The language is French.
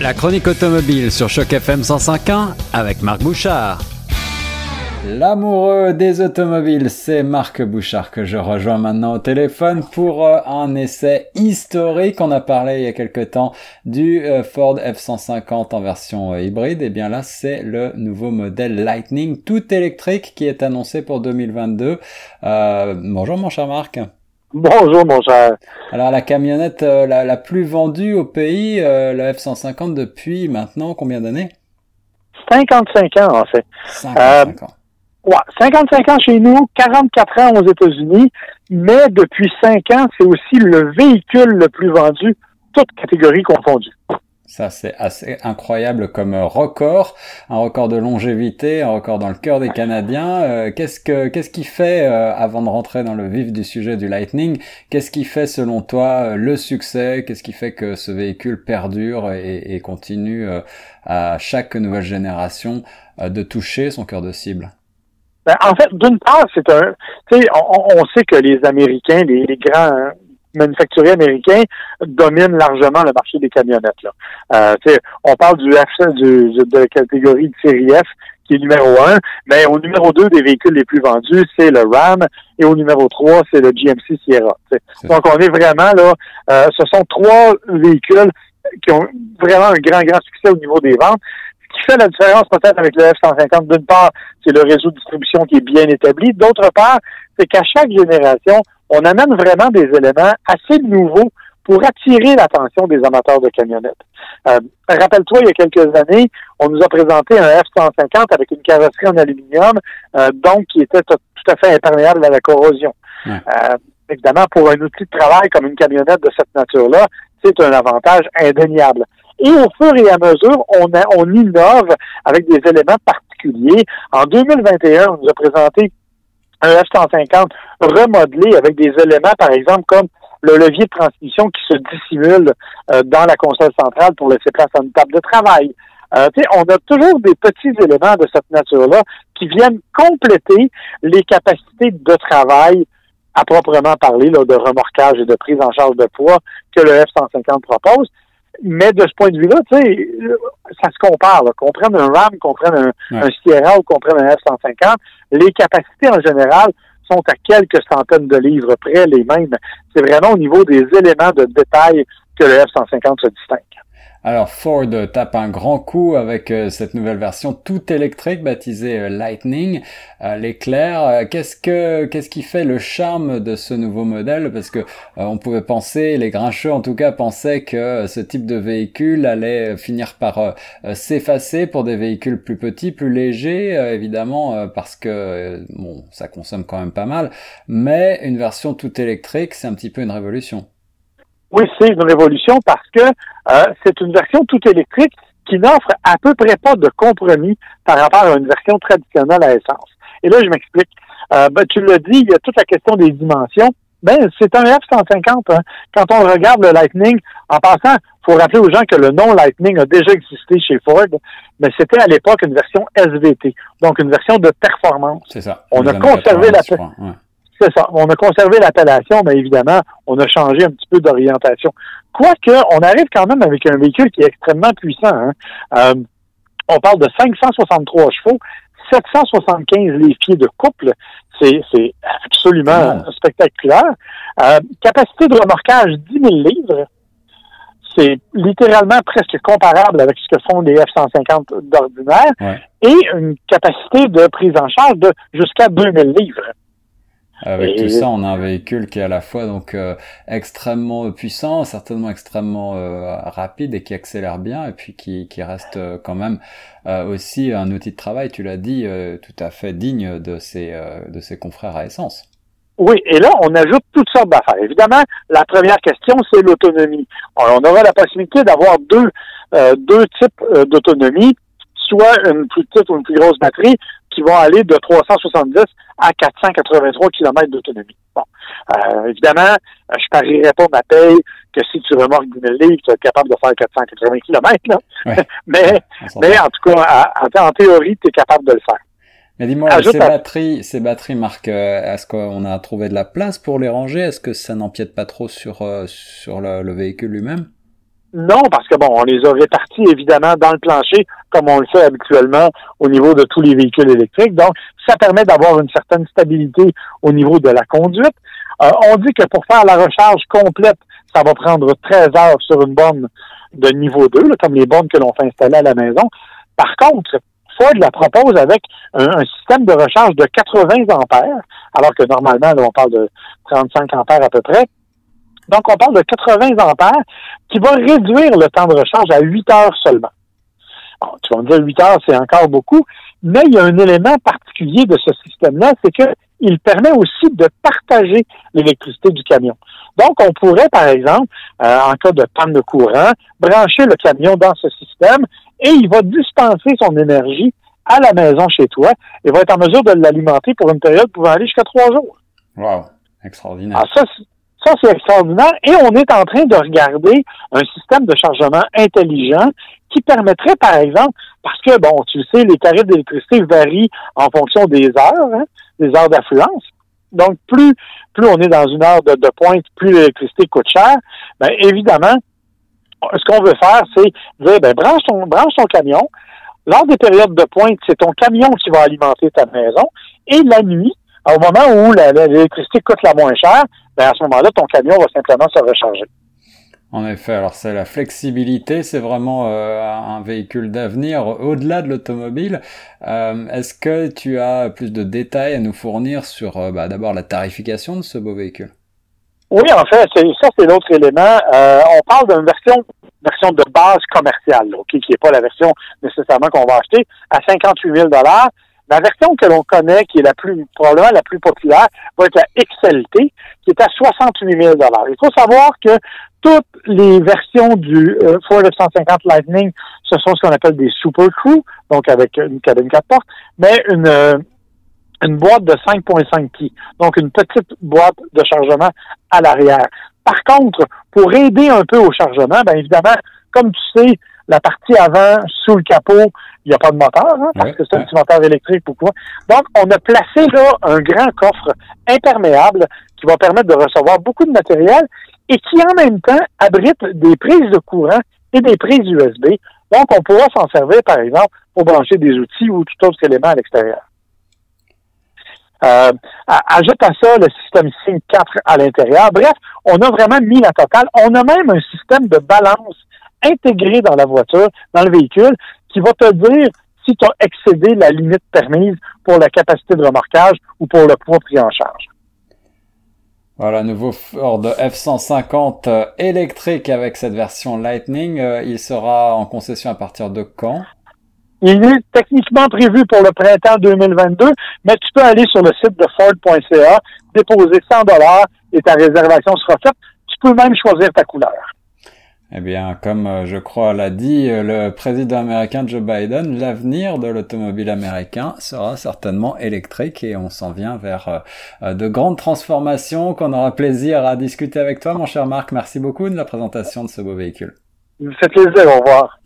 La chronique automobile sur Choc FM 105.1 avec Marc Bouchard. L'amoureux des automobiles, c'est Marc Bouchard que je rejoins maintenant au téléphone pour euh, un essai historique. On a parlé il y a quelque temps du euh, Ford F-150 en version euh, hybride. Et bien là, c'est le nouveau modèle Lightning tout électrique qui est annoncé pour 2022. bonjour mon cher Marc. Bonjour, mon cher. Alors, la camionnette euh, la, plus vendue au pays, euh, la F-150, depuis maintenant combien d'années? 55 ans, en fait. 55 ans. Ouais, 55 ans chez nous, 44 ans aux États-Unis, mais depuis 5 ans, c'est aussi le véhicule le plus vendu, toutes catégories confondues. Ça, c'est assez incroyable comme record, un record de longévité, un record dans le cœur des Canadiens. Euh, qu'est-ce que qu'est-ce qui fait, euh, avant de rentrer dans le vif du sujet du Lightning, qu'est-ce qui fait selon toi euh, le succès? Qu'est-ce qui fait que ce véhicule perdure et, et continue à chaque nouvelle génération de toucher son cœur de cible? Ben, en fait, d'une part, c'est un, tu sais, on, on, sait que les Américains, les, les grands manufacturiers américains dominent largement le marché des camionnettes. Là. Euh, on parle du F du, de la catégorie de série F qui est numéro un, mais au numéro deux des véhicules les plus vendus, c'est le Ram, et au numéro trois, c'est le GMC Sierra. Donc on est vraiment là, euh, ce sont trois véhicules qui ont vraiment un grand, grand succès au niveau des ventes. Ce qui fait la différence peut-être avec le F-150, d'une part, c'est le réseau de distribution qui est bien établi. D'autre part, c'est qu'à chaque génération, on amène vraiment des éléments assez nouveaux pour attirer l'attention des amateurs de camionnettes. Euh, rappelle-toi, il y a quelques années, on nous a présenté un F-150 avec une carrosserie en aluminium, euh, donc qui était tout à fait imperméable à la corrosion. Euh, évidemment, pour un outil de travail comme une camionnette de cette nature-là, c'est un avantage indéniable. Et au fur et à mesure, on, on innove avec des éléments particuliers. En 2021, on nous a présenté un F-150 remodelé avec des éléments, par exemple, comme le levier de transmission qui se dissimule euh, dans la console centrale pour laisser place à une table de travail. Euh, on a toujours des petits éléments de cette nature-là qui viennent compléter les capacités de travail à proprement parler là, de remorquage et de prise en charge de poids que le F-150 propose. Mais de ce point de vue-là, tu sais, ça se compare. Qu'on prenne un RAM, qu'on prenne un, Sierra ou qu'on prenne un F-150, les capacités en général sont à quelques centaines de livres près les mêmes. C'est vraiment au niveau des éléments de détail que le F-150 se distingue. Alors Ford tape un grand coup avec euh, cette nouvelle version tout électrique baptisée euh, Lightning, euh, l'éclair. qu'est-ce que qu'est-ce qui fait le charme de ce nouveau modèle? Parce que on pouvait penser, les grincheux en tout cas pensaient que ce type de véhicule allait finir par s'effacer pour des véhicules plus petits, plus légers, évidemment parce que bon, ça consomme quand même pas mal. Mais une version tout électrique, c'est un petit peu une révolution. Oui, c'est une révolution parce que euh, c'est une version tout électrique qui n'offre à peu près pas de compromis par rapport à une version traditionnelle à essence. Et là, je m'explique. Euh, ben, tu l'as dit, il y a toute la question des dimensions. Ben, c'est un F-150. Hein. Quand on regarde le Lightning, en passant, faut rappeler aux gens que le nom Lightning a déjà existé chez Ford, mais c'était à l'époque une version SVT, donc une version de performance. C'est ça. On a conservé la... C'est ça. On a conservé l'appellation, mais évidemment, on a changé un petit peu d'orientation. Quoique, on arrive quand même avec un véhicule qui est extrêmement puissant. Hein. Euh, on parle de 563 chevaux, 775 les pieds de couple. C'est, absolument spectaculaire. Euh, capacité de remorquage 10 000 livres. C'est littéralement presque comparable avec ce que font les F-150 d'ordinaire. Et une capacité de prise en charge de jusqu'à 2000 livres. Avec tout ça, on a un véhicule qui est à la fois donc euh, extrêmement puissant, certainement extrêmement euh, rapide et qui accélère bien, et puis qui, qui reste euh, quand même aussi un outil de travail, tu l'as dit, tout à fait digne de ses, de ses confrères à essence. Oui, et là, on ajoute toutes sortes d'affaires. Évidemment, la première question, c'est l'autonomie. On aura la possibilité d'avoir deux, deux types d'autonomie, soit une plus petite ou une plus grosse batterie, qui vont aller de 370 à 483 km d'autonomie. Bon, euh, évidemment, euh, je parierais pas ma paye que si tu remorques 10 000 livres, tu es capable de faire 480 km. Là. mais, mais en tout cas, en, théorie, tu es capable de le faire. Mais dis-moi, ces batteries, ces batteries, Marc, euh, est-ce qu'on a trouvé de la place pour les ranger? Est-ce que ça n'empiète pas trop sur, sur le véhicule lui-même? Non, parce que bon, on les a répartis évidemment dans le plancher comme on le fait habituellement au niveau de tous les véhicules électriques. Donc, ça permet d'avoir une certaine stabilité au niveau de la conduite. Euh, on dit que pour faire la recharge complète, ça va prendre 13 heures sur une borne de niveau 2, comme les bornes que l'on fait installer à la maison. Par contre, Ford la propose avec un, système de recharge de 80 ampères, alors que normalement, on parle de 35 ampères à peu près. Donc, on parle de 80 ampères qui va réduire le temps de recharge à 8 heures seulement. tu vas me dire 8 heures, c'est encore beaucoup, mais il y a un élément particulier de ce système-là, c'est qu'il permet aussi de partager l'électricité du camion. Donc, on pourrait, par exemple, euh, en cas de panne de courant, brancher le camion dans ce système et il va dispenser son énergie à la maison chez toi et va être en mesure de l'alimenter pour une période pouvant aller jusqu'à trois jours. Wow, extraordinaire. Alors ça, ça, c'est extraordinaire. Et on est en train de regarder un système de chargement intelligent qui permettrait, par exemple, parce que, bon, tu sais, les tarifs d'électricité varient en fonction des heures, hein, des heures d'affluence. Donc, plus, plus on est dans une heure de, pointe, plus l'électricité coûte cher. Bien, évidemment, ce qu'on veut faire, c'est dire, ben, branche ton, branche ton camion. Lors des périodes de pointe, c'est ton camion qui va alimenter ta maison. Et la nuit, au moment où l'électricité coûte la moins cher, ben à ce moment-là, ton camion va simplement se recharger. En effet, alors c'est la flexibilité, c'est vraiment euh, un véhicule d'avenir au-delà de l'automobile. Euh, est-ce que tu as plus de détails à nous fournir sur euh, bah, d'abord la tarification de ce beau véhicule? Oui, en fait, ça c'est l'autre élément. on parle d'une version version de base commerciale, qui n'est pas la version nécessairement qu'on va acheter, à 58 000 la version que l'on connaît, qui est la plus, probablement la plus populaire, va être la XLT, qui est à 68 000 Il faut savoir que toutes les versions du euh, Ford F-150 Lightning, ce sont ce qu'on appelle des Super Crew, donc avec une cabine 4 portes, mais une, euh, une boîte de 5.5 pieds, donc une petite boîte de chargement à l'arrière. Par contre, pour aider un peu au chargement, bien évidemment, comme tu sais, la partie avant, sous le capot, il n'y a pas de moteur, hein, parce que c'est un petit moteur électrique. Pourquoi? Donc, on a placé là un grand coffre imperméable qui va permettre de recevoir beaucoup de matériel et qui en même temps abrite des prises de courant et des prises USB. Donc, on pourra s'en servir, par exemple, pour brancher des outils ou tout autre élément à l'extérieur. Euh, ajoute à ça le système SYNC 4 à l'intérieur. Bref, on a vraiment mis la totale. On a même un système de balance intégré dans la voiture, dans le véhicule, qui va te dire si tu as excédé la limite permise pour la capacité de remorquage ou pour le poids pris en charge. Voilà, nouveau Ford F-150 euh, électrique avec cette version Lightning. Euh, il sera en concession à partir de quand? Il est techniquement prévu pour le printemps 2022, mais tu peux aller sur le site de Ford.ca, déposer 100 dollars et ta réservation sera faite. Tu peux même choisir ta couleur. Eh bien, comme euh, je crois l'a dit euh, le président américain Joe Biden, l'avenir de l'automobile américain sera certainement électrique et on s'en vient vers euh, de grandes transformations qu'on aura plaisir à discuter avec toi, mon cher Marc. Merci beaucoup de la présentation de ce beau véhicule. Fait plaisir, au revoir.